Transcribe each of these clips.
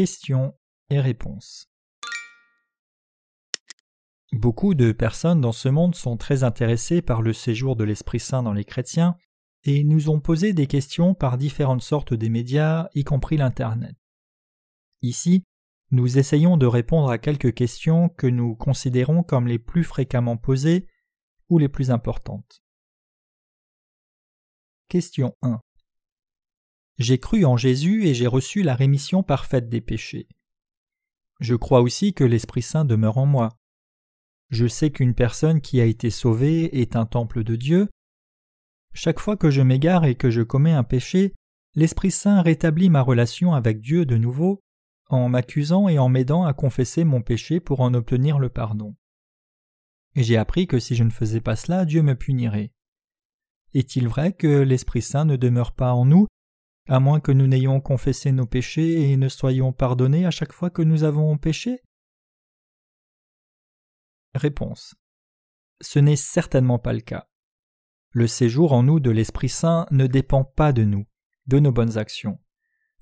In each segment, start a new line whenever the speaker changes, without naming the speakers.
Questions et réponses. Beaucoup de personnes dans ce monde sont très intéressées par le séjour de l'Esprit Saint dans les chrétiens et nous ont posé des questions par différentes sortes des médias, y compris l'Internet. Ici, nous essayons de répondre à quelques questions que nous considérons comme les plus fréquemment posées ou les plus importantes. Question 1. J'ai cru en Jésus et j'ai reçu la rémission parfaite des péchés. Je crois aussi que l'Esprit Saint demeure en moi. Je sais qu'une personne qui a été sauvée est un temple de Dieu. Chaque fois que je m'égare et que je commets un péché, l'Esprit Saint rétablit ma relation avec Dieu de nouveau en m'accusant et en m'aidant à confesser mon péché pour en obtenir le pardon. Et j'ai appris que si je ne faisais pas cela, Dieu me punirait. Est-il vrai que l'Esprit Saint ne demeure pas en nous, à moins que nous n'ayons confessé nos péchés et ne soyons pardonnés à chaque fois que nous avons péché? Réponse. Ce n'est certainement pas le cas. Le séjour en nous de l'Esprit Saint ne dépend pas de nous, de nos bonnes actions.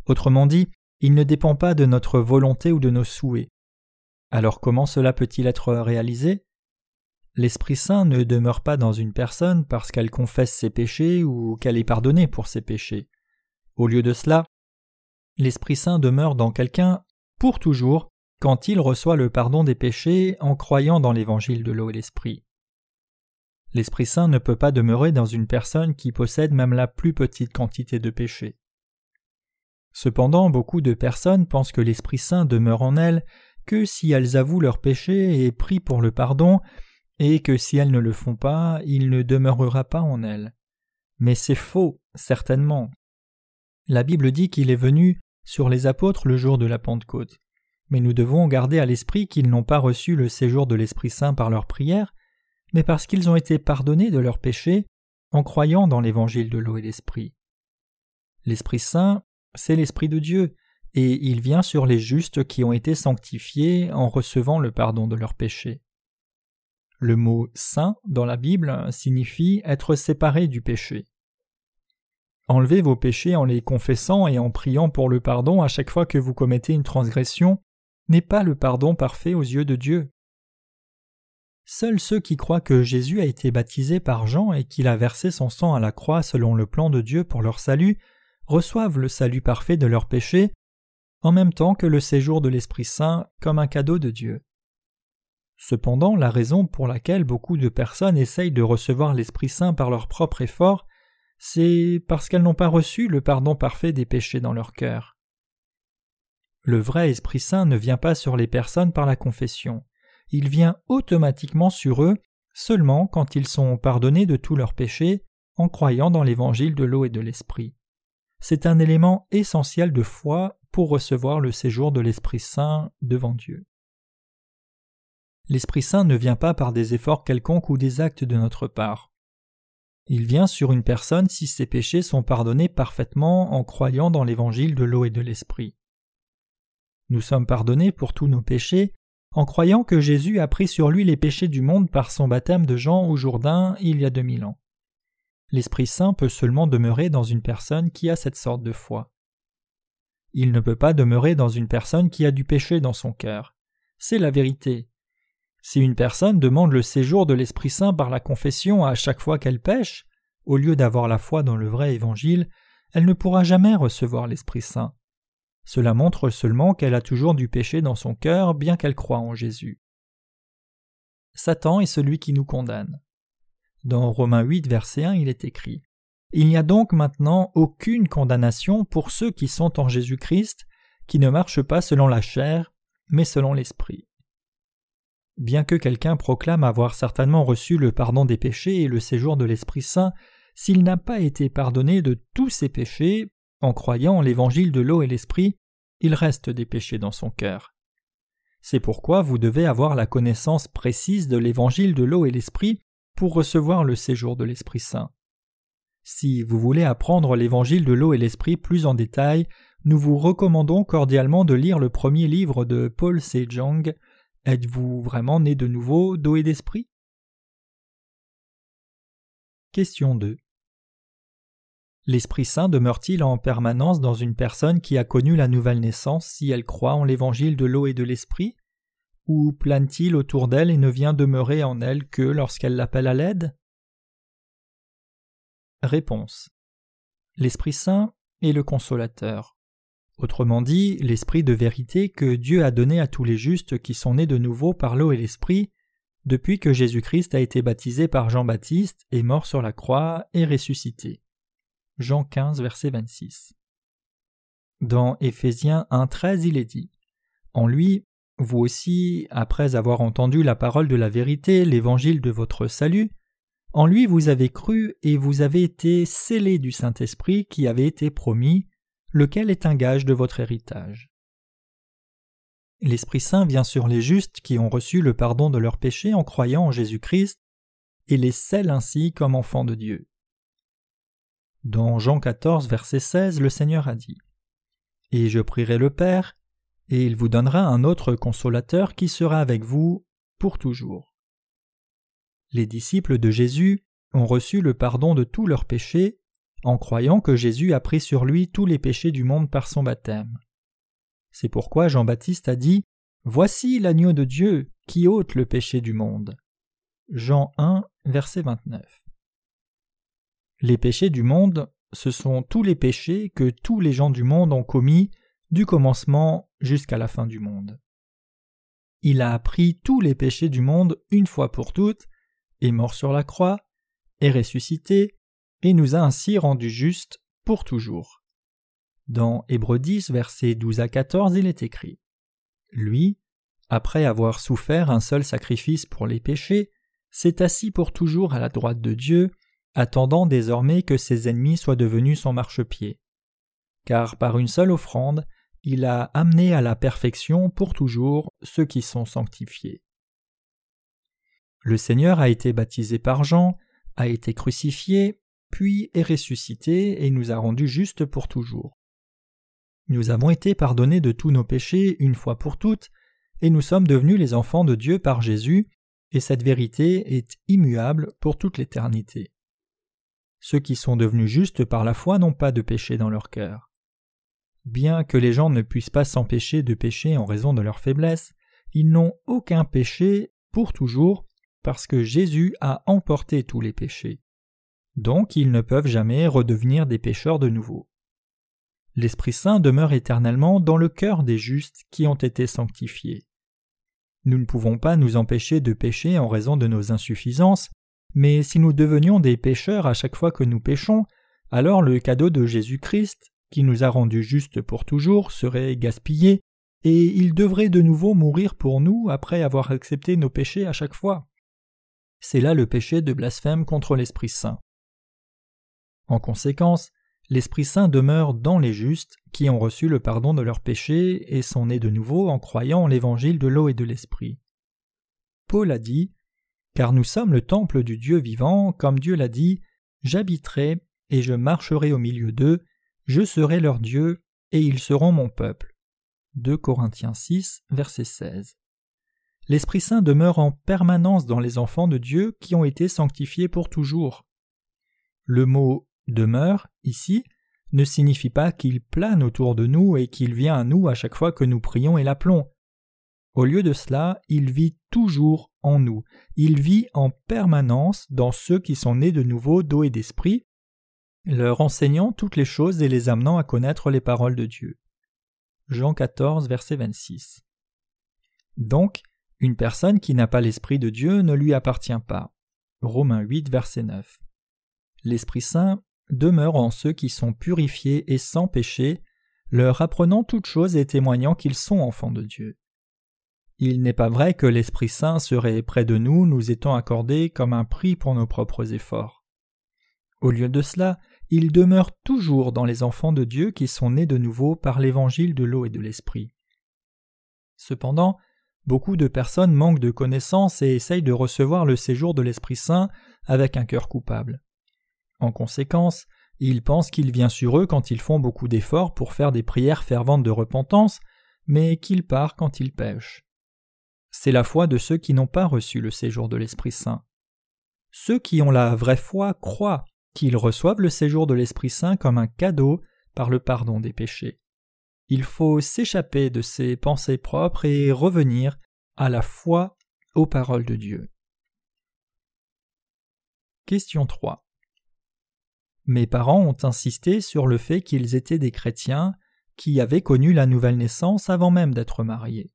Autrement dit, il ne dépend pas de notre volonté ou de nos souhaits. Alors comment cela peut-il être réalisé? L'Esprit Saint ne demeure pas dans une personne parce qu'elle confesse ses péchés ou qu'elle est pardonnée pour ses péchés. Au lieu de cela, l'Esprit Saint demeure dans quelqu'un pour toujours quand il reçoit le pardon des péchés en croyant dans l'évangile de l'eau et l'Esprit. L'Esprit Saint ne peut pas demeurer dans une personne qui possède même la plus petite quantité de péchés. Cependant, beaucoup de personnes pensent que l'Esprit Saint demeure en elles que si elles avouent leurs péchés et prient pour le pardon, et que si elles ne le font pas, il ne demeurera pas en elles. Mais c'est faux, certainement. La Bible dit qu'il est venu sur les apôtres le jour de la Pentecôte. Mais nous devons garder à l'esprit qu'ils n'ont pas reçu le séjour de l'Esprit Saint par leur prière, mais parce qu'ils ont été pardonnés de leurs péchés en croyant dans l'évangile de l'eau et l'Esprit. L'Esprit Saint c'est l'Esprit de Dieu, et il vient sur les justes qui ont été sanctifiés en recevant le pardon de leurs péchés. Le mot saint dans la Bible signifie être séparé du péché. Enlevez vos péchés en les confessant et en priant pour le pardon à chaque fois que vous commettez une transgression n'est pas le pardon parfait aux yeux de Dieu. Seuls ceux qui croient que Jésus a été baptisé par Jean et qu'il a versé son sang à la croix selon le plan de Dieu pour leur salut reçoivent le salut parfait de leurs péchés, en même temps que le séjour de l'Esprit Saint comme un cadeau de Dieu. Cependant, la raison pour laquelle beaucoup de personnes essayent de recevoir l'Esprit Saint par leur propre effort, c'est parce qu'elles n'ont pas reçu le pardon parfait des péchés dans leur cœur. Le vrai Esprit Saint ne vient pas sur les personnes par la confession, il vient automatiquement sur eux seulement quand ils sont pardonnés de tous leurs péchés en croyant dans l'évangile de l'eau et de l'Esprit c'est un élément essentiel de foi pour recevoir le séjour de l'Esprit Saint devant Dieu. L'Esprit Saint ne vient pas par des efforts quelconques ou des actes de notre part. Il vient sur une personne si ses péchés sont pardonnés parfaitement en croyant dans l'évangile de l'eau et de l'Esprit. Nous sommes pardonnés pour tous nos péchés en croyant que Jésus a pris sur lui les péchés du monde par son baptême de Jean au Jourdain il y a deux mille ans. L'Esprit Saint peut seulement demeurer dans une personne qui a cette sorte de foi. Il ne peut pas demeurer dans une personne qui a du péché dans son cœur. C'est la vérité. Si une personne demande le séjour de l'Esprit Saint par la confession à chaque fois qu'elle pêche, au lieu d'avoir la foi dans le vrai évangile, elle ne pourra jamais recevoir l'Esprit Saint. Cela montre seulement qu'elle a toujours du péché dans son cœur bien qu'elle croie en Jésus. Satan est celui qui nous condamne. Dans Romains 8, verset 1, il est écrit Il n'y a donc maintenant aucune condamnation pour ceux qui sont en Jésus-Christ, qui ne marchent pas selon la chair, mais selon l'Esprit. Bien que quelqu'un proclame avoir certainement reçu le pardon des péchés et le séjour de l'Esprit Saint, s'il n'a pas été pardonné de tous ses péchés, en croyant l'évangile de l'eau et l'Esprit, il reste des péchés dans son cœur. C'est pourquoi vous devez avoir la connaissance précise de l'évangile de l'eau et l'Esprit pour recevoir le séjour de l'Esprit Saint. Si vous voulez apprendre l'évangile de l'eau et l'Esprit plus en détail, nous vous recommandons cordialement de lire le premier livre de Paul Sejong Êtes-vous vraiment né de nouveau d'eau et d'esprit? Question 2. L'Esprit Saint demeure-t-il en permanence dans une personne qui a connu la nouvelle naissance si elle croit en l'évangile de l'eau et de l'Esprit? Ou plane-t-il autour d'elle et ne vient demeurer en elle que lorsqu'elle l'appelle à l'aide? Réponse. L'Esprit Saint est le consolateur. Autrement dit, l'Esprit de vérité que Dieu a donné à tous les justes qui sont nés de nouveau par l'eau et l'Esprit, depuis que Jésus-Christ a été baptisé par Jean-Baptiste, est mort sur la croix et ressuscité. Jean 15, verset 26. Dans Éphésiens 1.13, il est dit En lui, vous aussi, après avoir entendu la parole de la vérité, l'évangile de votre salut, en lui vous avez cru et vous avez été scellés du Saint-Esprit qui avait été promis, lequel est un gage de votre héritage? L'Esprit Saint vient sur les justes qui ont reçu le pardon de leurs péchés en croyant en Jésus-Christ et les scelle ainsi comme enfants de Dieu. Dans Jean 14, verset 16, le Seigneur a dit Et je prierai le Père, et il vous donnera un autre consolateur qui sera avec vous pour toujours. Les disciples de Jésus ont reçu le pardon de tous leurs péchés en croyant que Jésus a pris sur lui tous les péchés du monde par son baptême. C'est pourquoi Jean-Baptiste a dit Voici l'agneau de Dieu qui ôte le péché du monde. Jean 1, verset 29. Les péchés du monde, ce sont tous les péchés que tous les gens du monde ont commis du commencement jusqu'à la fin du monde. Il a appris tous les péchés du monde une fois pour toutes est mort sur la croix, est ressuscité, et nous a ainsi rendus justes pour toujours. Dans Hébreux 10, versets 12 à 14, il est écrit Lui, après avoir souffert un seul sacrifice pour les péchés, s'est assis pour toujours à la droite de Dieu, attendant désormais que ses ennemis soient devenus son marchepied. Car par une seule offrande, il a amené à la perfection pour toujours ceux qui sont sanctifiés. Le Seigneur a été baptisé par Jean, a été crucifié, puis est ressuscité et nous a rendus justes pour toujours. Nous avons été pardonnés de tous nos péchés une fois pour toutes, et nous sommes devenus les enfants de Dieu par Jésus, et cette vérité est immuable pour toute l'éternité. Ceux qui sont devenus justes par la foi n'ont pas de péché dans leur cœur. Bien que les gens ne puissent pas s'empêcher de pécher en raison de leur faiblesse, ils n'ont aucun péché pour toujours parce que Jésus a emporté tous les péchés. Donc ils ne peuvent jamais redevenir des pécheurs de nouveau. L'Esprit Saint demeure éternellement dans le cœur des justes qui ont été sanctifiés. Nous ne pouvons pas nous empêcher de pécher en raison de nos insuffisances, mais si nous devenions des pécheurs à chaque fois que nous péchons, alors le cadeau de Jésus-Christ, qui nous a rendus justes pour toujours, serait gaspillé, et il devrait de nouveau mourir pour nous après avoir accepté nos péchés à chaque fois. C'est là le péché de blasphème contre l'Esprit Saint. En conséquence, l'Esprit Saint demeure dans les justes qui ont reçu le pardon de leurs péchés et sont nés de nouveau en croyant l'évangile de l'eau et de l'Esprit. Paul a dit Car nous sommes le temple du Dieu vivant, comme Dieu l'a dit J'habiterai et je marcherai au milieu d'eux, je serai leur Dieu et ils seront mon peuple. 2 Corinthiens 6, verset 16 l'Esprit Saint demeure en permanence dans les enfants de Dieu qui ont été sanctifiés pour toujours. Le mot demeure, ici, ne signifie pas qu'il plane autour de nous et qu'il vient à nous à chaque fois que nous prions et l'appelons. Au lieu de cela, il vit toujours en nous, il vit en permanence dans ceux qui sont nés de nouveau d'eau et d'esprit, leur enseignant toutes les choses et les amenant à connaître les paroles de Dieu. Jean 14, verset 26. Donc, une personne qui n'a pas l'Esprit de Dieu ne lui appartient pas. Romains 8, verset 9. L'Esprit Saint demeure en ceux qui sont purifiés et sans péché, leur apprenant toutes choses et témoignant qu'ils sont enfants de Dieu. Il n'est pas vrai que l'Esprit Saint serait près de nous, nous étant accordé comme un prix pour nos propres efforts. Au lieu de cela, il demeure toujours dans les enfants de Dieu qui sont nés de nouveau par l'évangile de l'eau et de l'Esprit. Cependant, Beaucoup de personnes manquent de connaissances et essayent de recevoir le séjour de l'Esprit Saint avec un cœur coupable. En conséquence, ils pensent qu'il vient sur eux quand ils font beaucoup d'efforts pour faire des prières ferventes de repentance, mais qu'il part quand ils pêchent. C'est la foi de ceux qui n'ont pas reçu le séjour de l'Esprit Saint. Ceux qui ont la vraie foi croient qu'ils reçoivent le séjour de l'Esprit Saint comme un cadeau par le pardon des péchés. Il faut s'échapper de ses pensées propres et revenir à la foi aux paroles de Dieu. Question 3. Mes parents ont insisté sur le fait qu'ils étaient des chrétiens qui avaient connu la nouvelle naissance avant même d'être mariés.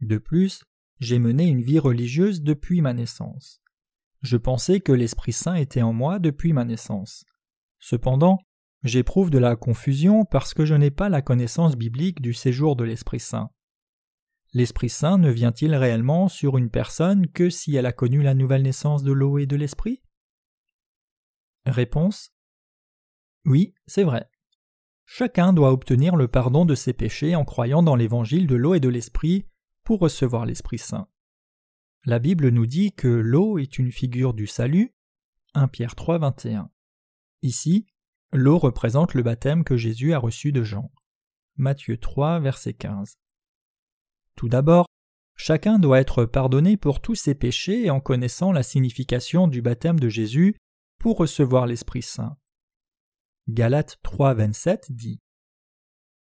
De plus, j'ai mené une vie religieuse depuis ma naissance. Je pensais que l'Esprit Saint était en moi depuis ma naissance. Cependant, j'éprouve de la confusion parce que je n'ai pas la connaissance biblique du séjour de l'Esprit Saint. L'Esprit Saint ne vient-il réellement sur une personne que si elle a connu la nouvelle naissance de l'eau et de l'Esprit? Réponse Oui, c'est vrai. Chacun doit obtenir le pardon de ses péchés en croyant dans l'évangile de l'eau et de l'Esprit pour recevoir l'Esprit Saint. La Bible nous dit que l'eau est une figure du salut. 1 Pierre 3, 21. Ici, l'eau représente le baptême que Jésus a reçu de Jean. Matthieu 3, verset 15. Tout d'abord, chacun doit être pardonné pour tous ses péchés en connaissant la signification du baptême de Jésus recevoir l'Esprit Saint. Galates 3, 27 dit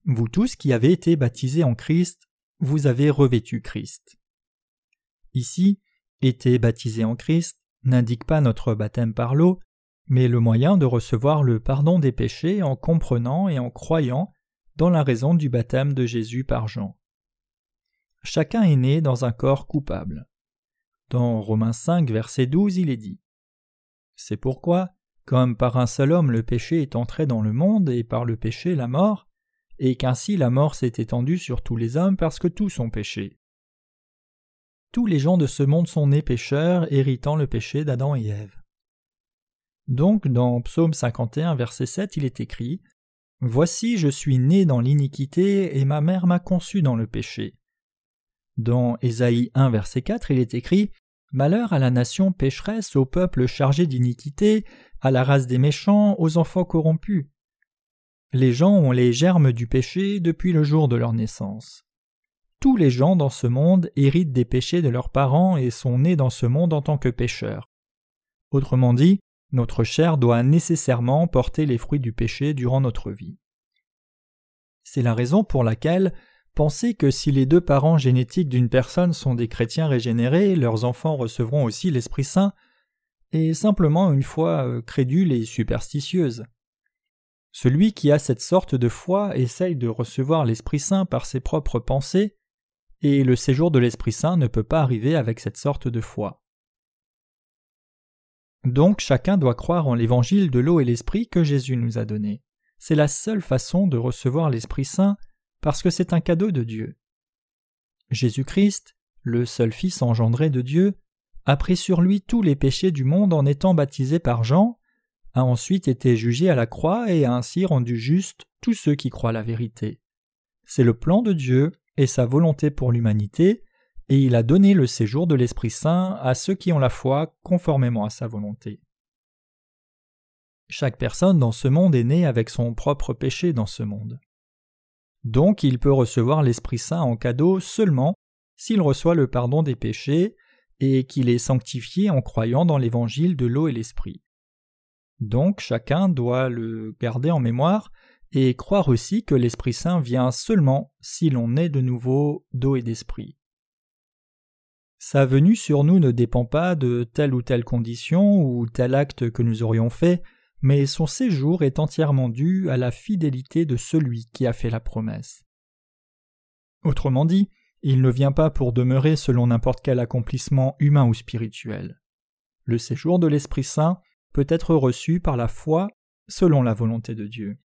Vous tous qui avez été baptisés en Christ, vous avez revêtu Christ. Ici, été baptisé en Christ n'indique pas notre baptême par l'eau, mais le moyen de recevoir le pardon des péchés en comprenant et en croyant dans la raison du baptême de Jésus par Jean. Chacun est né dans un corps coupable. Dans Romains 5, verset 12, il est dit C'est pourquoi, comme par un seul homme le péché est entré dans le monde et par le péché la mort, et qu'ainsi la mort s'est étendue sur tous les hommes parce que tous ont péché. Tous les gens de ce monde sont nés pécheurs, héritant le péché d'Adam et Ève. Donc, dans Psaume 51, verset 7, il est écrit Voici, je suis né dans l'iniquité, et ma mère m'a conçu dans le péché. Dans Ésaïe 1, verset 4, il est écrit Malheur à la nation pécheresse, au peuple chargé d'iniquité, à la race des méchants, aux enfants corrompus. Les gens ont les germes du péché depuis le jour de leur naissance. Tous les gens dans ce monde héritent des péchés de leurs parents et sont nés dans ce monde en tant que pécheurs. Autrement dit, notre chair doit nécessairement porter les fruits du péché durant notre vie. C'est la raison pour laquelle penser que si les deux parents génétiques d'une personne sont des chrétiens régénérés, leurs enfants recevront aussi l'Esprit Saint est simplement une foi euh, crédule et superstitieuse. Celui qui a cette sorte de foi essaye de recevoir l'Esprit Saint par ses propres pensées et le séjour de l'Esprit Saint ne peut pas arriver avec cette sorte de foi. Donc chacun doit croire en l'évangile de l'eau et l'Esprit que Jésus nous a donné. C'est la seule façon de recevoir l'Esprit Saint parce que c'est un cadeau de Dieu. Jésus-Christ, le seul Fils engendré de Dieu, a pris sur lui tous les péchés du monde en étant baptisé par Jean, a ensuite été jugé à la croix et a ainsi rendu juste tous ceux qui croient la vérité. C'est le plan de Dieu et sa volonté pour l'humanité, et il a donné le séjour de l'Esprit Saint à ceux qui ont la foi conformément à sa volonté. Chaque personne dans ce monde est née avec son propre péché dans ce monde. Donc il peut recevoir l'Esprit Saint en cadeau seulement s'il reçoit le pardon des péchés et qu'il est sanctifié en croyant dans l'évangile de l'eau et l'Esprit. Donc chacun doit le garder en mémoire et croire aussi que l'Esprit Saint vient seulement si l'on est de nouveau d'eau et d'esprit. Sa venue sur nous ne dépend pas de telle ou telle condition ou tel acte que nous aurions fait, mais son séjour est entièrement dû à la fidélité de celui qui a fait la promesse. Autrement dit, il ne vient pas pour demeurer selon n'importe quel accomplissement humain ou spirituel. Le séjour de l'Esprit Saint peut être reçu par la foi selon la volonté de Dieu.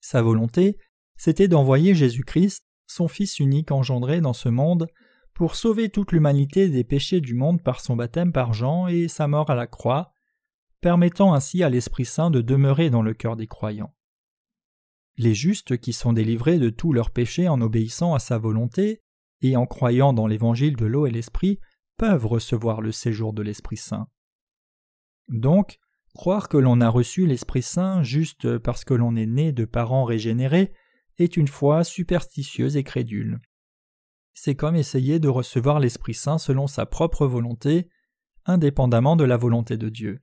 Sa volonté, c'était d'envoyer Jésus-Christ, son Fils unique engendré dans ce monde, pour sauver toute l'humanité des péchés du monde par son baptême par Jean et sa mort à la croix, permettant ainsi à l'Esprit Saint de demeurer dans le cœur des croyants. Les justes qui sont délivrés de tous leurs péchés en obéissant à sa volonté et en croyant dans l'évangile de l'eau et l'Esprit peuvent recevoir le séjour de l'Esprit Saint. Donc, Croire que l'on a reçu l'Esprit Saint juste parce que l'on est né de parents régénérés est une foi superstitieuse et crédule. C'est comme essayer de recevoir l'Esprit Saint selon sa propre volonté, indépendamment de la volonté de Dieu.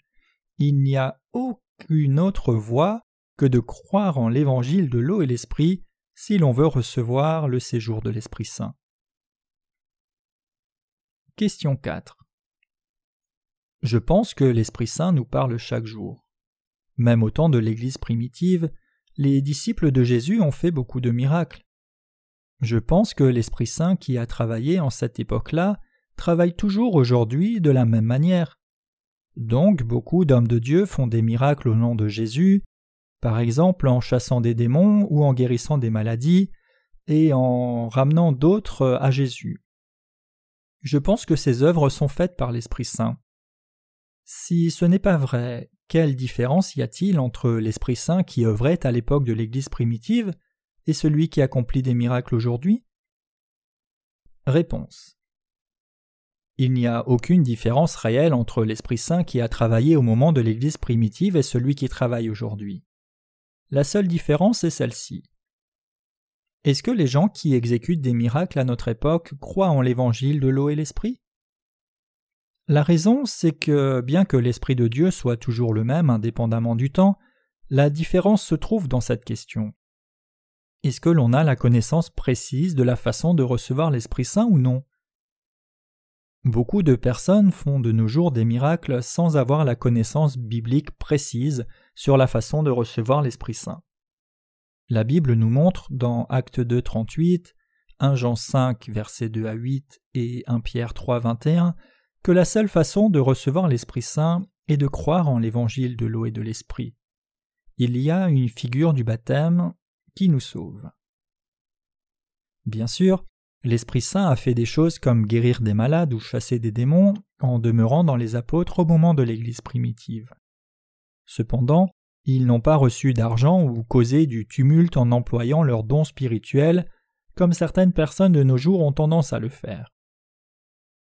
Il n'y a aucune autre voie que de croire en l'évangile de l'eau et l'esprit si l'on veut recevoir le séjour de l'Esprit Saint. Question 4. Je pense que l'Esprit Saint nous parle chaque jour. Même au temps de l'Église primitive, les disciples de Jésus ont fait beaucoup de miracles. Je pense que l'Esprit Saint qui a travaillé en cette époque-là travaille toujours aujourd'hui de la même manière. Donc beaucoup d'hommes de Dieu font des miracles au nom de Jésus, par exemple en chassant des démons ou en guérissant des maladies, et en ramenant d'autres à Jésus. Je pense que ces œuvres sont faites par l'Esprit Saint. Si ce n'est pas vrai, quelle différence y a-t-il entre l'Esprit Saint qui œuvrait à l'époque de l'Église primitive et celui qui accomplit des miracles aujourd'hui? Réponse. Il n'y a aucune différence réelle entre l'Esprit Saint qui a travaillé au moment de l'Église primitive et celui qui travaille aujourd'hui. La seule différence est celle-ci. Est-ce que les gens qui exécutent des miracles à notre époque croient en l'évangile de l'eau et l'esprit? La raison, c'est que, bien que l'Esprit de Dieu soit toujours le même indépendamment du temps, la différence se trouve dans cette question. Est-ce que l'on a la connaissance précise de la façon de recevoir l'Esprit Saint ou non? Beaucoup de personnes font de nos jours des miracles sans avoir la connaissance biblique précise sur la façon de recevoir l'Esprit Saint. La Bible nous montre dans Acte 2 38, 1 Jean 5 versets 2 à 8 et 1 Pierre 3 21 que la seule façon de recevoir l'Esprit Saint est de croire en l'évangile de l'eau et de l'Esprit. Il y a une figure du baptême qui nous sauve. Bien sûr, l'Esprit Saint a fait des choses comme guérir des malades ou chasser des démons en demeurant dans les apôtres au moment de l'Église primitive. Cependant, ils n'ont pas reçu d'argent ou causé du tumulte en employant leurs dons spirituels, comme certaines personnes de nos jours ont tendance à le faire.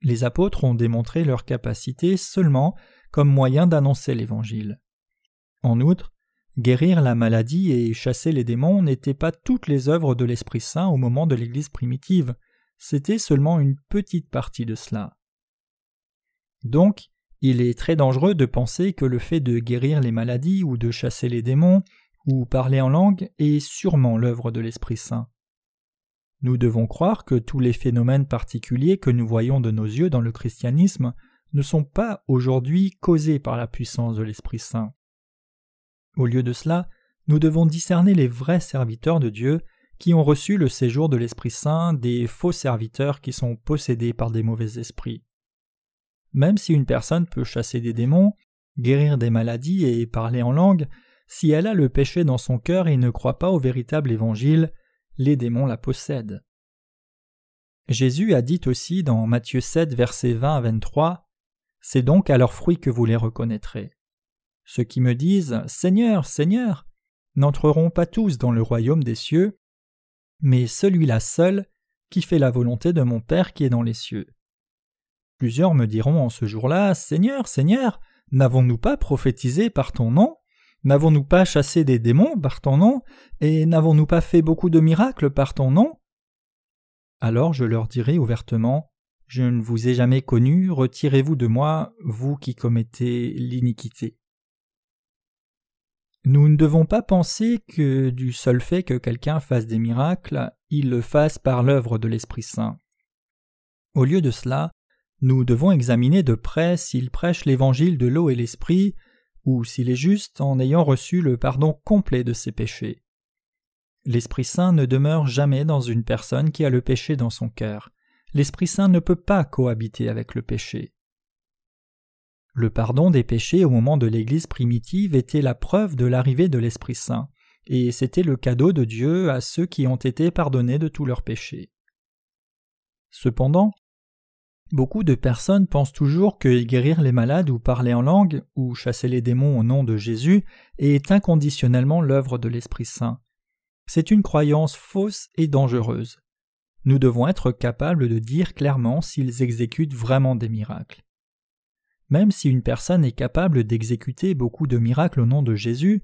Les apôtres ont démontré leur capacité seulement comme moyen d'annoncer l'Évangile. En outre, guérir la maladie et chasser les démons n'étaient pas toutes les œuvres de l'Esprit Saint au moment de l'Église primitive, c'était seulement une petite partie de cela. Donc, il est très dangereux de penser que le fait de guérir les maladies ou de chasser les démons ou parler en langue est sûrement l'œuvre de l'Esprit Saint. Nous devons croire que tous les phénomènes particuliers que nous voyons de nos yeux dans le christianisme ne sont pas aujourd'hui causés par la puissance de l'Esprit Saint. Au lieu de cela, nous devons discerner les vrais serviteurs de Dieu qui ont reçu le séjour de l'Esprit Saint des faux serviteurs qui sont possédés par des mauvais esprits. Même si une personne peut chasser des démons, guérir des maladies et parler en langue, si elle a le péché dans son cœur et ne croit pas au véritable évangile, les démons la possèdent. Jésus a dit aussi dans Matthieu 7, versets 20 à 23 C'est donc à leurs fruits que vous les reconnaîtrez. Ceux qui me disent Seigneur, Seigneur, n'entreront pas tous dans le royaume des cieux, mais celui-là seul qui fait la volonté de mon Père qui est dans les cieux. Plusieurs me diront en ce jour-là Seigneur, Seigneur, n'avons-nous pas prophétisé par ton nom? N'avons-nous pas chassé des démons par ton nom? Et n'avons-nous pas fait beaucoup de miracles par ton nom? Alors je leur dirai ouvertement Je ne vous ai jamais connu, retirez-vous de moi, vous qui commettez l'iniquité. Nous ne devons pas penser que du seul fait que quelqu'un fasse des miracles, il le fasse par l'œuvre de l'Esprit Saint. Au lieu de cela, nous devons examiner de près s'il prêche l'évangile de l'eau et l'esprit, ou s'il est juste en ayant reçu le pardon complet de ses péchés. L'Esprit Saint ne demeure jamais dans une personne qui a le péché dans son cœur. L'Esprit Saint ne peut pas cohabiter avec le péché. Le pardon des péchés au moment de l'Église primitive était la preuve de l'arrivée de l'Esprit Saint, et c'était le cadeau de Dieu à ceux qui ont été pardonnés de tous leurs péchés. Cependant, Beaucoup de personnes pensent toujours que guérir les malades ou parler en langue ou chasser les démons au nom de Jésus est inconditionnellement l'œuvre de l'Esprit Saint. C'est une croyance fausse et dangereuse. Nous devons être capables de dire clairement s'ils exécutent vraiment des miracles. Même si une personne est capable d'exécuter beaucoup de miracles au nom de Jésus,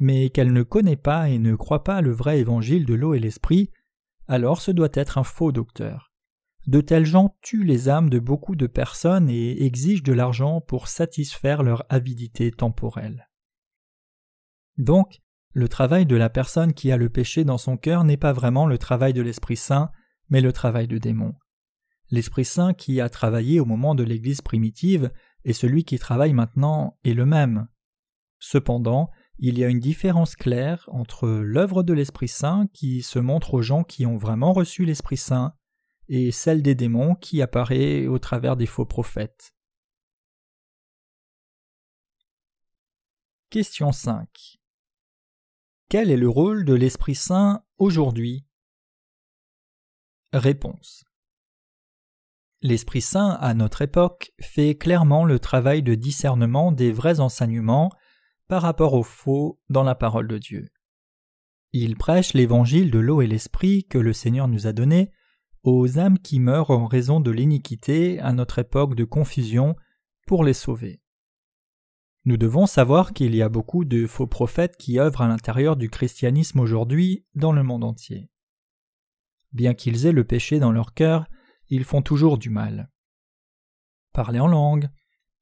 mais qu'elle ne connaît pas et ne croit pas le vrai évangile de l'eau et l'esprit, alors ce doit être un faux docteur. de tels gens tuent les âmes de beaucoup de personnes et exigent de l'argent pour satisfaire leur avidité temporelle. Donc, le travail de la personne qui a le péché dans son cœur n'est pas vraiment le travail de l'Esprit Saint, mais le travail de démon. L'Esprit Saint qui a travaillé au moment de l'Église primitive et celui qui travaille maintenant est le même. Cependant, il y a une différence claire entre l'œuvre de l'Esprit Saint qui se montre aux gens qui ont vraiment reçu l'Esprit Saint et celle des démons qui apparaît au travers des faux prophètes. Question 5. Quel est le rôle de l'Esprit Saint aujourd'hui? Réponse. L'Esprit Saint, à notre époque, fait clairement le travail de discernement des vrais enseignements par rapport aux faux dans la parole de Dieu. Il prêche l'évangile de l'eau et l'esprit que le Seigneur nous a donné aux âmes qui meurent en raison de l'iniquité à notre époque de confusion pour les sauver. Nous devons savoir qu'il y a beaucoup de faux prophètes qui œuvrent à l'intérieur du christianisme aujourd'hui dans le monde entier. Bien qu'ils aient le péché dans leur cœur, ils font toujours du mal. Parler en langue,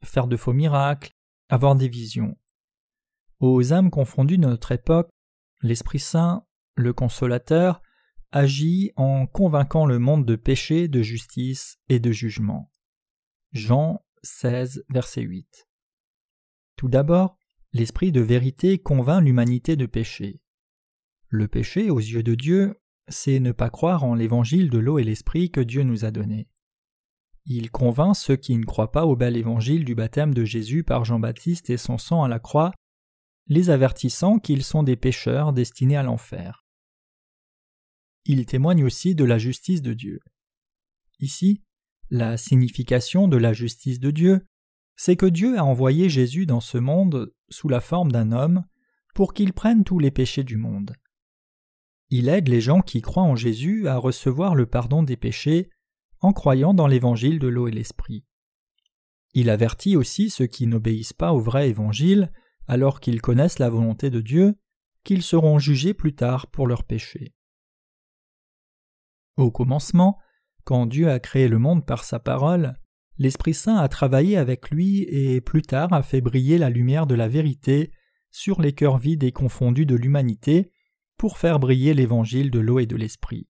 faire de faux miracles, avoir des visions. Aux âmes confondues de notre époque, l'Esprit Saint, le Consolateur, agit en convainquant le monde de péché, de justice et de jugement. Jean 16, verset 8. Tout d'abord, l'Esprit de vérité convainc l'humanité de péché. Le péché, aux yeux de Dieu, c'est ne pas croire en l'évangile de l'eau et l'Esprit que Dieu nous a donné. Il convainc ceux qui ne croient pas au bel évangile du baptême de Jésus par Jean-Baptiste et son sang à la croix, les avertissant qu'ils sont des pécheurs destinés à l'enfer il témoigne aussi de la justice de Dieu. Ici, la signification de la justice de Dieu, c'est que Dieu a envoyé Jésus dans ce monde sous la forme d'un homme pour qu'il prenne tous les péchés du monde. Il aide les gens qui croient en Jésus à recevoir le pardon des péchés en croyant dans l'évangile de l'eau et l'esprit. Il avertit aussi ceux qui n'obéissent pas au vrai évangile alors qu'ils connaissent la volonté de Dieu, qu'ils seront jugés plus tard pour leurs péchés. Au commencement, quand Dieu a créé le monde par sa parole, l'Esprit Saint a travaillé avec lui et plus tard a fait briller la lumière de la vérité sur les cœurs vides et confondus de l'humanité pour faire briller l'évangile de l'eau et de l'Esprit.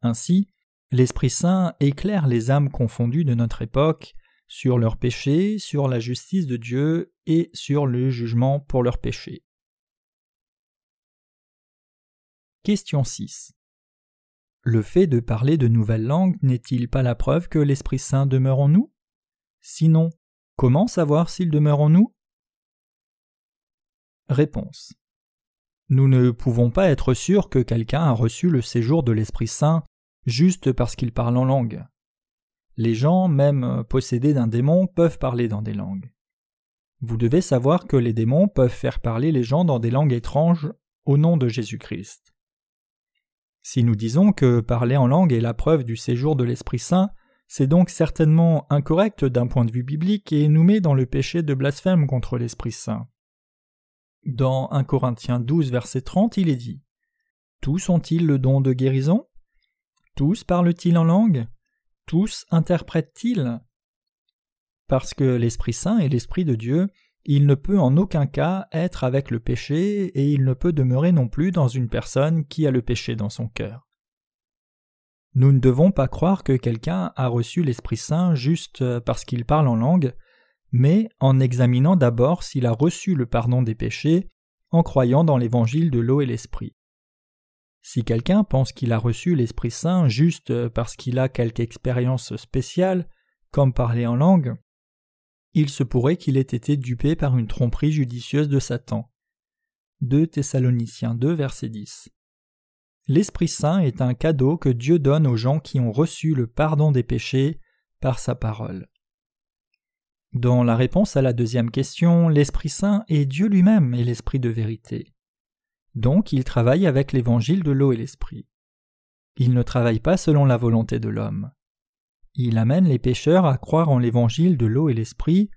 Ainsi, l'Esprit Saint éclaire les âmes confondues de notre époque sur leurs péchés, sur la justice de Dieu et sur le jugement pour leurs péchés. Question 6. Le fait de parler de nouvelles langues n'est-il pas la preuve que l'Esprit Saint demeure en nous? Sinon, comment savoir s'il demeure en nous? Réponse. Nous ne pouvons pas être sûrs que quelqu'un a reçu le séjour de l'Esprit Saint juste parce qu'il parle en langue. Les gens, même possédés d'un démon, peuvent parler dans des langues. Vous devez savoir que les démons peuvent faire parler les gens dans des langues étranges au nom de Jésus-Christ. Si nous disons que parler en langue est la preuve du séjour de l'Esprit Saint, c'est donc certainement incorrect d'un point de vue biblique et nous met dans le péché de blasphème contre l'Esprit Saint. Dans 1 Corinthiens 12, verset 30, il est dit Tous ont-ils le don de guérison? Tous parlent-ils en langue? Tous interprètent-ils? Parce que l'Esprit Saint est l'Esprit de Dieu, il ne peut en aucun cas être avec le péché et il ne peut demeurer non plus dans une personne qui a le péché dans son cœur. Nous ne devons pas croire que quelqu'un a reçu l'Esprit Saint juste parce qu'il parle en langue, mais en examinant d'abord s'il a reçu le pardon des péchés en croyant dans l'évangile de l'eau et l'Esprit. Si quelqu'un pense qu'il a reçu l'Esprit Saint juste parce qu'il a quelque expérience spéciale, comme parler en langue, il se pourrait qu'il ait été dupé par une tromperie judicieuse de Satan. 2 Thessaloniciens 2 verset 10. L'Esprit Saint est un cadeau que Dieu donne aux gens qui ont reçu le pardon des péchés par sa parole. Dans la réponse à la deuxième question, l'Esprit Saint est Dieu lui-même et l'Esprit de vérité. Donc il travaille avec l'évangile de l'eau et l'Esprit. Il ne travaille pas selon la volonté de l'homme. Il amène les pécheurs à croire en l'évangile de l'eau et l'esprit,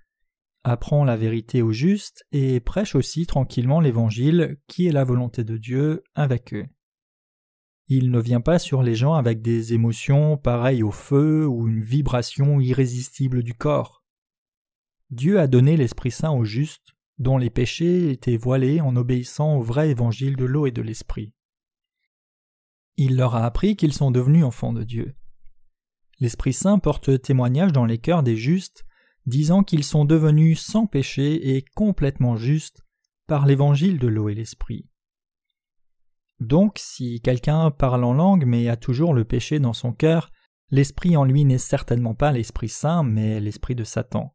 apprend la vérité aux justes et prêche aussi tranquillement l'évangile qui est la volonté de Dieu avec eux. Il ne vient pas sur les gens avec des émotions pareilles au feu ou une vibration irrésistible du corps. Dieu a donné l'Esprit Saint aux justes, dont les péchés étaient voilés en obéissant au vrai évangile de l'eau et de l'Esprit. Il leur a appris qu'ils sont devenus enfants de Dieu. L'Esprit Saint porte témoignage dans les cœurs des justes, disant qu'ils sont devenus sans péché et complètement justes par l'évangile de l'eau et l'Esprit. Donc, si quelqu'un parle en langue mais a toujours le péché dans son cœur, l'esprit en lui n'est certainement pas l'Esprit Saint, mais l'Esprit de Satan.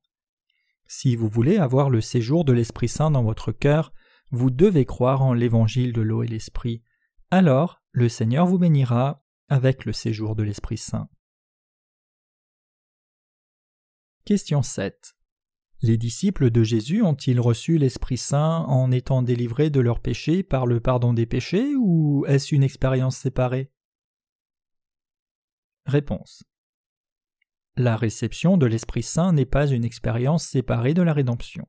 Si vous voulez avoir le séjour de l'Esprit Saint dans votre cœur, vous devez croire en l'évangile de l'eau et l'Esprit. Alors, le Seigneur vous bénira avec le séjour de l'Esprit Saint. Question 7. Les disciples de Jésus ont-ils reçu l'Esprit Saint en étant délivrés de leurs péchés par le pardon des péchés ou est-ce une expérience séparée? Réponse. La réception de l'Esprit Saint n'est pas une expérience séparée de la rédemption.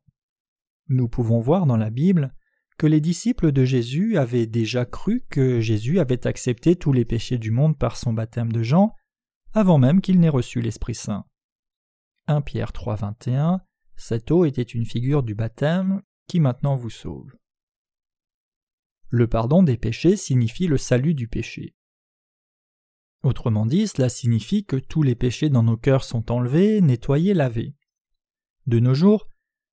Nous pouvons voir dans la Bible que les disciples de Jésus avaient déjà cru que Jésus avait accepté tous les péchés du monde par son baptême de Jean, avant même qu'il n'ait reçu l'Esprit Saint. 1 Pierre 3, 21 cette eau était une figure du baptême qui maintenant vous sauve. Le pardon des péchés signifie le salut du péché. Autrement dit, cela signifie que tous les péchés dans nos cœurs sont enlevés, nettoyés, lavés. De nos jours,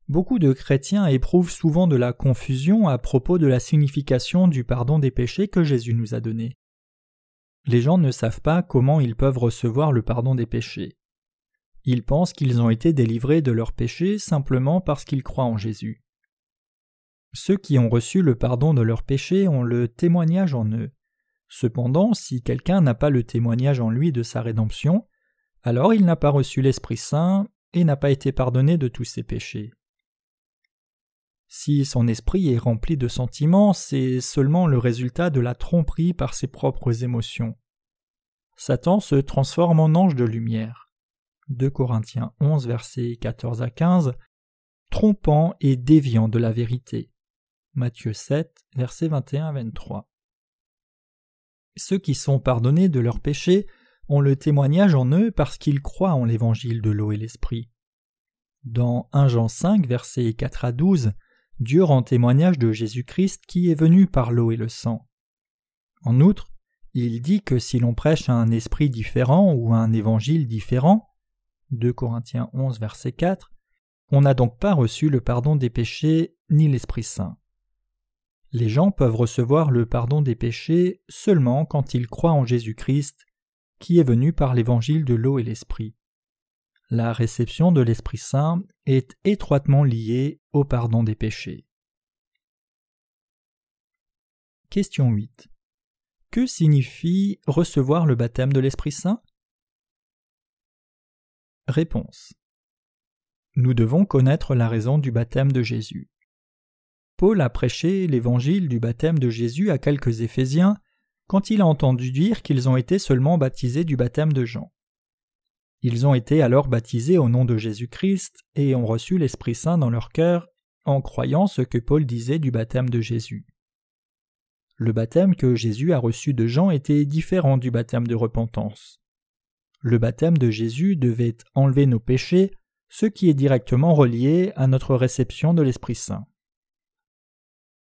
beaucoup de chrétiens éprouvent souvent de la confusion à propos de la signification du pardon des péchés que Jésus nous a donné. Les gens ne savent pas comment ils peuvent recevoir le pardon des péchés. Ils pensent qu'ils ont été délivrés de leurs péchés simplement parce qu'ils croient en Jésus. Ceux qui ont reçu le pardon de leurs péchés ont le témoignage en eux. Cependant, si quelqu'un n'a pas le témoignage en lui de sa rédemption, alors il n'a pas reçu l'Esprit Saint et n'a pas été pardonné de tous ses péchés. Si son esprit est rempli de sentiments, c'est seulement le résultat de la tromperie par ses propres émotions. Satan se transforme en ange de lumière. 2 Corinthiens 11 versets 14 à 15, trompant et déviant de la vérité. Matthieu 7 versets 21 à 23. Ceux qui sont pardonnés de leurs péchés ont le témoignage en eux parce qu'ils croient en l'évangile de l'eau et l'esprit. Dans 1 Jean 5 versets 4 à 12, Dieu rend témoignage de Jésus-Christ qui est venu par l'eau et le sang. En outre, il dit que si l'on prêche un esprit différent ou un évangile différent, 2 Corinthiens 11, verset 4, on n'a donc pas reçu le pardon des péchés ni l'Esprit Saint. Les gens peuvent recevoir le pardon des péchés seulement quand ils croient en Jésus-Christ, qui est venu par l'évangile de l'eau et l'Esprit. La réception de l'Esprit Saint est étroitement liée au pardon des péchés. Question 8. Que signifie recevoir le baptême de l'Esprit Saint? Réponse. Nous devons connaître la raison du baptême de Jésus. Paul a prêché l'évangile du baptême de Jésus à quelques Éphésiens quand il a entendu dire qu'ils ont été seulement baptisés du baptême de Jean. Ils ont été alors baptisés au nom de Jésus-Christ et ont reçu l'Esprit Saint dans leur cœur en croyant ce que Paul disait du baptême de Jésus. Le baptême que Jésus a reçu de Jean était différent du baptême de repentance. Le baptême de Jésus devait enlever nos péchés, ce qui est directement relié à notre réception de l'Esprit Saint.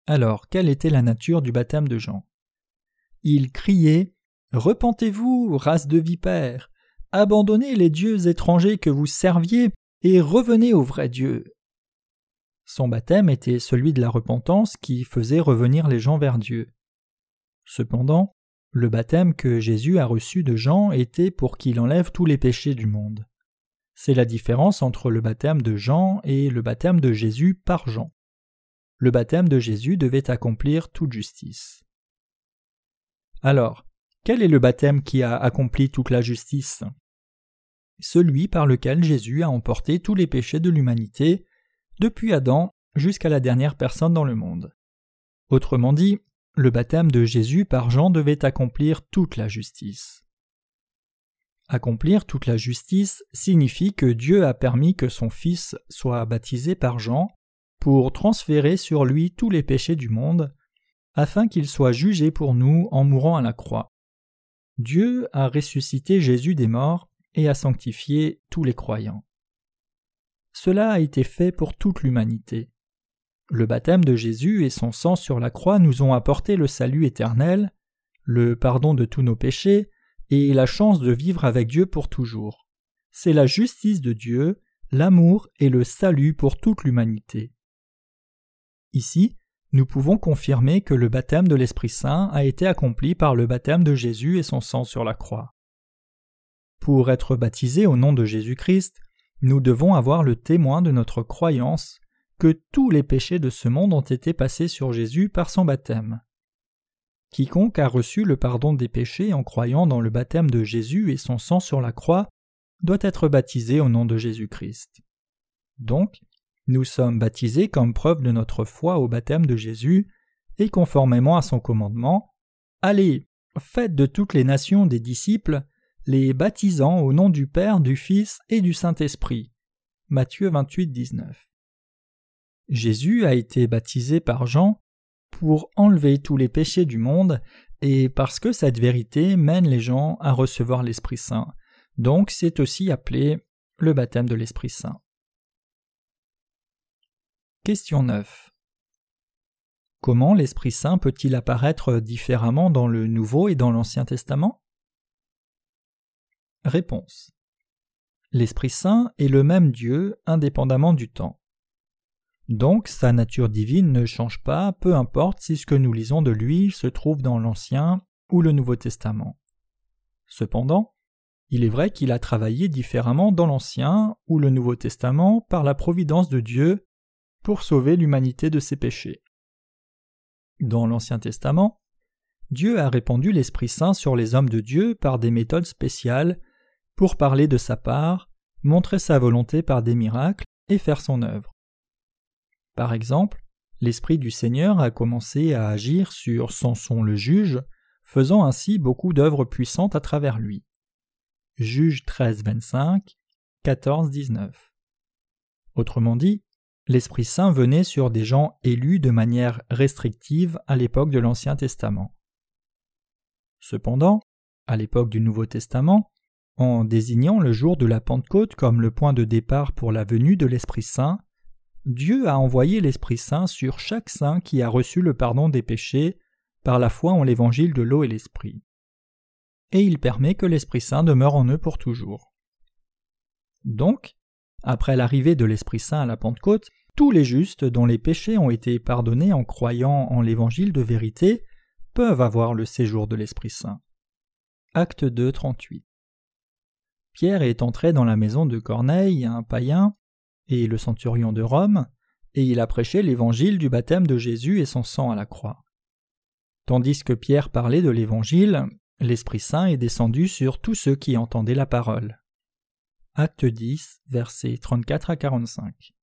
Alors, quelle était la nature du baptême de Jean? Il criait Repentez-vous, race de vipères Abandonnez les dieux étrangers que vous serviez et revenez au vrai Dieu. Son baptême était celui de la repentance qui faisait revenir les gens vers Dieu. Cependant, le baptême que Jésus a reçu de Jean était pour qu'il enlève tous les péchés du monde. C'est la différence entre le baptême de Jean et le baptême de Jésus par Jean. Le baptême de Jésus devait accomplir toute justice. Alors, quel est le baptême qui a accompli toute la justice? Celui par lequel Jésus a emporté tous les péchés de l'humanité, depuis Adam jusqu'à la dernière personne dans le monde. Autrement dit, le baptême de Jésus par Jean devait accomplir toute la justice. Accomplir toute la justice signifie que Dieu a permis que son Fils soit baptisé par Jean pour transférer sur lui tous les péchés du monde, afin qu'il soit jugé pour nous en mourant à la croix. Dieu a ressuscité Jésus des morts et a sanctifié tous les croyants. Cela a été fait pour toute l'humanité. Le baptême de Jésus et son sang sur la croix nous ont apporté le salut éternel, le pardon de tous nos péchés et la chance de vivre avec Dieu pour toujours. C'est la justice de Dieu, l'amour et le salut pour toute l'humanité. Ici, nous pouvons confirmer que le baptême de l'Esprit Saint a été accompli par le baptême de Jésus et son sang sur la croix. Pour être baptisé au nom de Jésus-Christ, nous devons avoir le témoin de notre croyance que tous les péchés de ce monde ont été passés sur Jésus par son baptême. Quiconque a reçu le pardon des péchés en croyant dans le baptême de Jésus et son sang sur la croix doit être baptisé au nom de Jésus-Christ. Donc, nous sommes baptisés comme preuve de notre foi au baptême de Jésus, et conformément à son commandement, Allez, faites de toutes les nations des disciples, les baptisant au nom du Père, du Fils et du Saint-Esprit. Matthieu 28, 19. Jésus a été baptisé par Jean pour enlever tous les péchés du monde et parce que cette vérité mène les gens à recevoir l'Esprit Saint. Donc c'est aussi appelé le baptême de l'Esprit Saint. Question 9. Comment l'Esprit Saint peut-il apparaître différemment dans le Nouveau et dans l'Ancien Testament? Réponse. L'Esprit Saint est le même Dieu indépendamment du temps. Donc sa nature divine ne change pas, peu importe si ce que nous lisons de lui se trouve dans l'Ancien ou le Nouveau Testament. Cependant, il est vrai qu'il a travaillé différemment dans l'Ancien ou le Nouveau Testament par la providence de Dieu pour sauver l'humanité de ses péchés. Dans l'Ancien Testament, Dieu a répandu l'Esprit Saint sur les hommes de Dieu par des méthodes spéciales pour parler de sa part, montrer sa volonté par des miracles et faire son œuvre. Par exemple, l'Esprit du Seigneur a commencé à agir sur Samson le juge, faisant ainsi beaucoup d'œuvres puissantes à travers lui. Juge 13, 25, 14, 19. Autrement dit, l'Esprit Saint venait sur des gens élus de manière restrictive à l'époque de l'Ancien Testament. Cependant, à l'époque du Nouveau Testament, en désignant le jour de la Pentecôte comme le point de départ pour la venue de l'Esprit Saint, Dieu a envoyé l'Esprit Saint sur chaque saint qui a reçu le pardon des péchés par la foi en l'évangile de l'eau et l'Esprit. Et il permet que l'Esprit Saint demeure en eux pour toujours. Donc, après l'arrivée de l'Esprit Saint à la Pentecôte, tous les justes dont les péchés ont été pardonnés en croyant en l'évangile de vérité peuvent avoir le séjour de l'Esprit Saint. Acte 2, 38. Pierre est entré dans la maison de Corneille, un païen, et le centurion de Rome, et il a prêché l'évangile du baptême de Jésus et son sang à la croix. Tandis que Pierre parlait de l'évangile, l'Esprit Saint est descendu sur tous ceux qui entendaient la parole. Acte 10, versets 34 à 45.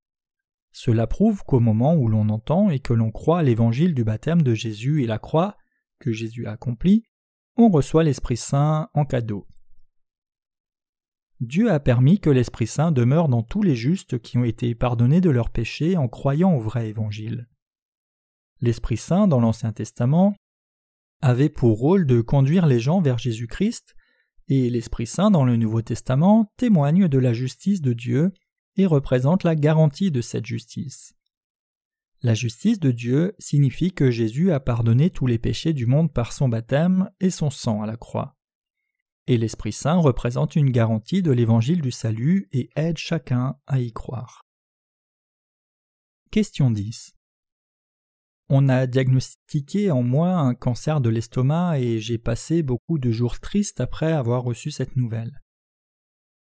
Cela prouve qu'au moment où l'on entend et que l'on croit l'évangile du baptême de Jésus et la croix que Jésus a accompli, on reçoit l'Esprit Saint en cadeau. Dieu a permis que l'Esprit Saint demeure dans tous les justes qui ont été pardonnés de leurs péchés en croyant au vrai Évangile. L'Esprit Saint dans l'Ancien Testament avait pour rôle de conduire les gens vers Jésus-Christ, et l'Esprit Saint dans le Nouveau Testament témoigne de la justice de Dieu et représente la garantie de cette justice. La justice de Dieu signifie que Jésus a pardonné tous les péchés du monde par son baptême et son sang à la croix et l'Esprit Saint représente une garantie de l'évangile du salut et aide chacun à y croire. Question 10. On a diagnostiqué en moi un cancer de l'estomac et j'ai passé beaucoup de jours tristes après avoir reçu cette nouvelle.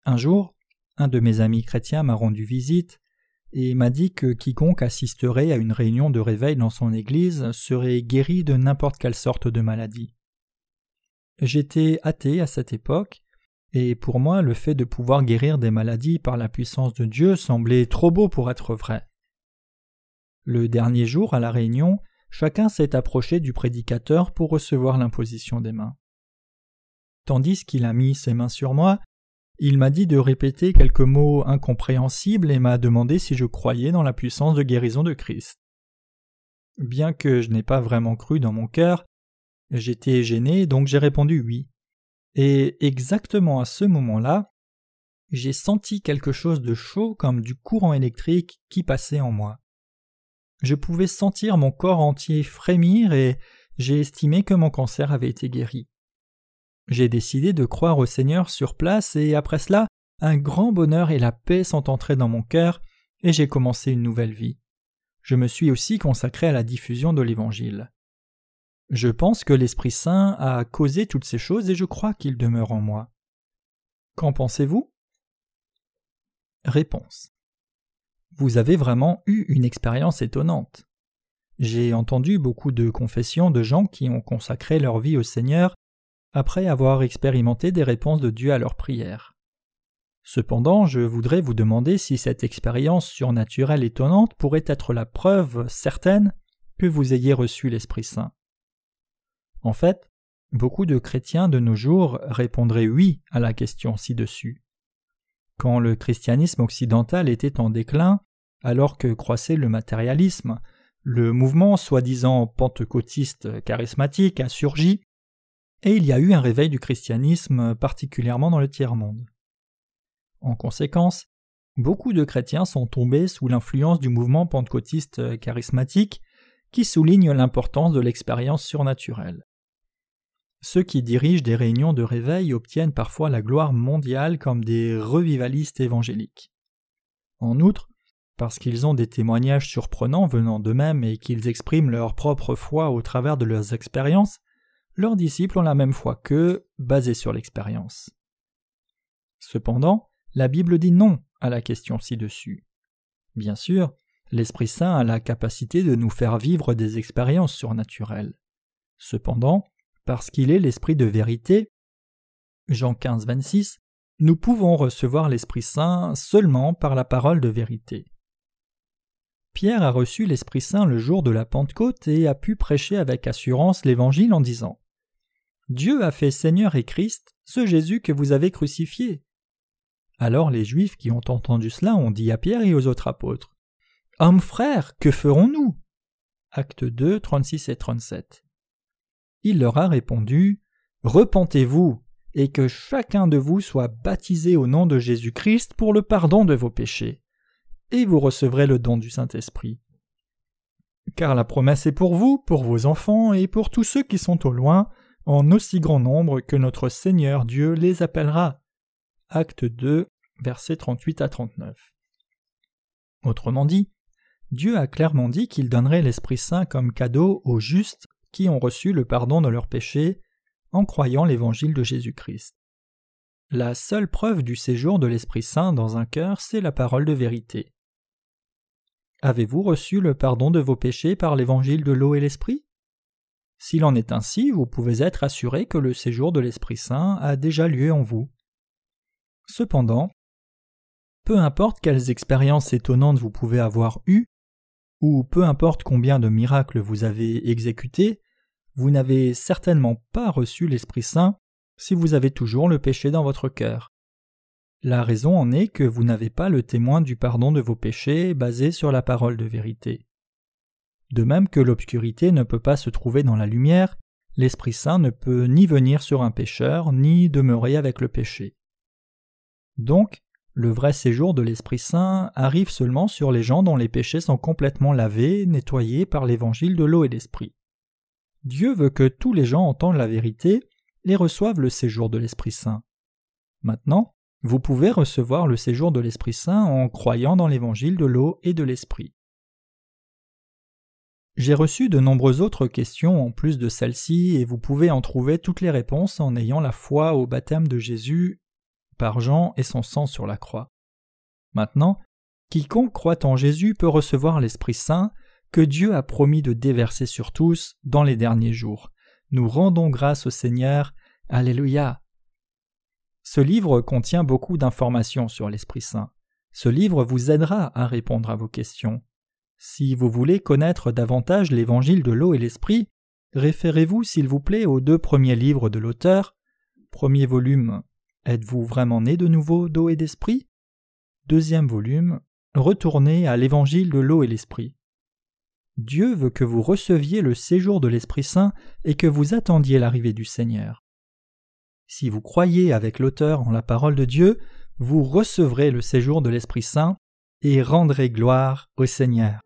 Un jour, un de mes amis chrétiens m'a rendu visite et m'a dit que quiconque assisterait à une réunion de réveil dans son église serait guéri de n'importe quelle sorte de maladie. J'étais athée à cette époque, et pour moi le fait de pouvoir guérir des maladies par la puissance de Dieu semblait trop beau pour être vrai. Le dernier jour à la réunion, chacun s'est approché du prédicateur pour recevoir l'imposition des mains. Tandis qu'il a mis ses mains sur moi, il m'a dit de répéter quelques mots incompréhensibles et m'a demandé si je croyais dans la puissance de guérison de Christ. Bien que je n'ai pas vraiment cru dans mon cœur, J'étais gêné, donc j'ai répondu oui. et exactement à ce moment-là, j'ai senti quelque chose de chaud comme du courant électrique qui passait en moi. Je pouvais sentir mon corps entier frémir et j'ai estimé que mon cancer avait été guéri. J'ai décidé de croire au Seigneur sur place et après cela, un grand bonheur et la paix sont entrés dans mon cœur et j'ai commencé une nouvelle vie. Je me suis aussi consacré à la diffusion de l'Évangile. Je pense que l'Esprit Saint a causé toutes ces choses et je crois qu'il demeure en moi. Qu'en pensez-vous? Réponse. Vous avez vraiment eu une expérience étonnante. J'ai entendu beaucoup de confessions de gens qui ont consacré leur vie au Seigneur après avoir expérimenté des réponses de Dieu à leurs prières. Cependant, je voudrais vous demander si cette expérience surnaturelle étonnante pourrait être la preuve certaine que vous ayez reçu l'Esprit Saint. En fait, beaucoup de chrétiens de nos jours répondraient oui à la question ci-dessus. Quand le christianisme occidental était en déclin, alors que croissait le matérialisme, le mouvement soi-disant pentecôtiste charismatique a surgi, et il y a eu un réveil du christianisme particulièrement dans le tiers-monde. En conséquence, beaucoup de chrétiens sont tombés sous l'influence du mouvement pentecôtiste charismatique qui souligne l'importance de l'expérience surnaturelle. Ceux qui dirigent des réunions de réveil obtiennent parfois la gloire mondiale comme des revivalistes évangéliques. En outre, parce qu'ils ont des témoignages surprenants venant d'eux-mêmes et qu'ils expriment leur propre foi au travers de leurs expériences, leurs disciples ont la même foi qu'eux, basée sur l'expérience. Cependant, la Bible dit non à la question ci-dessus. Bien sûr, l'Esprit Saint a la capacité de nous faire vivre des expériences surnaturelles. Cependant, parce qu'il est l'Esprit de vérité, Jean 15, 26, nous pouvons recevoir l'Esprit Saint seulement par la parole de vérité. Pierre a reçu l'Esprit Saint le jour de la Pentecôte et a pu prêcher avec assurance l'Évangile en disant Dieu a fait Seigneur et Christ ce Jésus que vous avez crucifié. Alors les Juifs qui ont entendu cela ont dit à Pierre et aux autres apôtres Hommes frères, que ferons-nous? Acte 2, 36 et 37. Il leur a répondu Repentez-vous, et que chacun de vous soit baptisé au nom de Jésus-Christ pour le pardon de vos péchés, et vous recevrez le don du Saint-Esprit. Car la promesse est pour vous, pour vos enfants et pour tous ceux qui sont au loin, en aussi grand nombre que notre Seigneur Dieu les appellera. Acte 2, versets 38 à 39. Autrement dit, Dieu a clairement dit qu'il donnerait l'Esprit Saint comme cadeau aux justes qui ont reçu le pardon de leurs péchés en croyant l'évangile de Jésus-Christ. La seule preuve du séjour de l'Esprit Saint dans un cœur, c'est la parole de vérité. Avez-vous reçu le pardon de vos péchés par l'évangile de l'eau et l'Esprit? S'il en est ainsi, vous pouvez être assuré que le séjour de l'Esprit Saint a déjà lieu en vous. Cependant, peu importe quelles expériences étonnantes vous pouvez avoir eues, ou peu importe combien de miracles vous avez exécutés, vous n'avez certainement pas reçu l'Esprit Saint si vous avez toujours le péché dans votre cœur. La raison en est que vous n'avez pas le témoin du pardon de vos péchés basé sur la parole de vérité. De même que l'obscurité ne peut pas se trouver dans la lumière, l'Esprit Saint ne peut ni venir sur un pécheur, ni demeurer avec le péché. Donc, le vrai séjour de l'Esprit Saint arrive seulement sur les gens dont les péchés sont complètement lavés, nettoyés par l'évangile de l'eau et l'Esprit. Dieu veut que tous les gens entendent la vérité et reçoivent le séjour de l'Esprit Saint. Maintenant, vous pouvez recevoir le séjour de l'Esprit Saint en croyant dans l'évangile de l'eau et de l'Esprit. J'ai reçu de nombreuses autres questions en plus de celle-ci et vous pouvez en trouver toutes les réponses en ayant la foi au baptême de Jésus par Jean et son sang sur la croix. Maintenant, quiconque croit en Jésus peut recevoir l'Esprit Saint que Dieu a promis de déverser sur tous dans les derniers jours. Nous rendons grâce au Seigneur. Alléluia. Ce livre contient beaucoup d'informations sur l'Esprit Saint. Ce livre vous aidera à répondre à vos questions. Si vous voulez connaître davantage l'évangile de l'eau et l'esprit, référez-vous s'il vous plaît aux deux premiers livres de l'auteur. Premier volume Êtes-vous vraiment né de nouveau d'eau et d'esprit? Deuxième volume. Retournez à l'évangile de l'eau et l'esprit. Dieu veut que vous receviez le séjour de l'Esprit Saint et que vous attendiez l'arrivée du Seigneur. Si vous croyez avec l'auteur en la parole de Dieu, vous recevrez le séjour de l'Esprit Saint et rendrez gloire au Seigneur.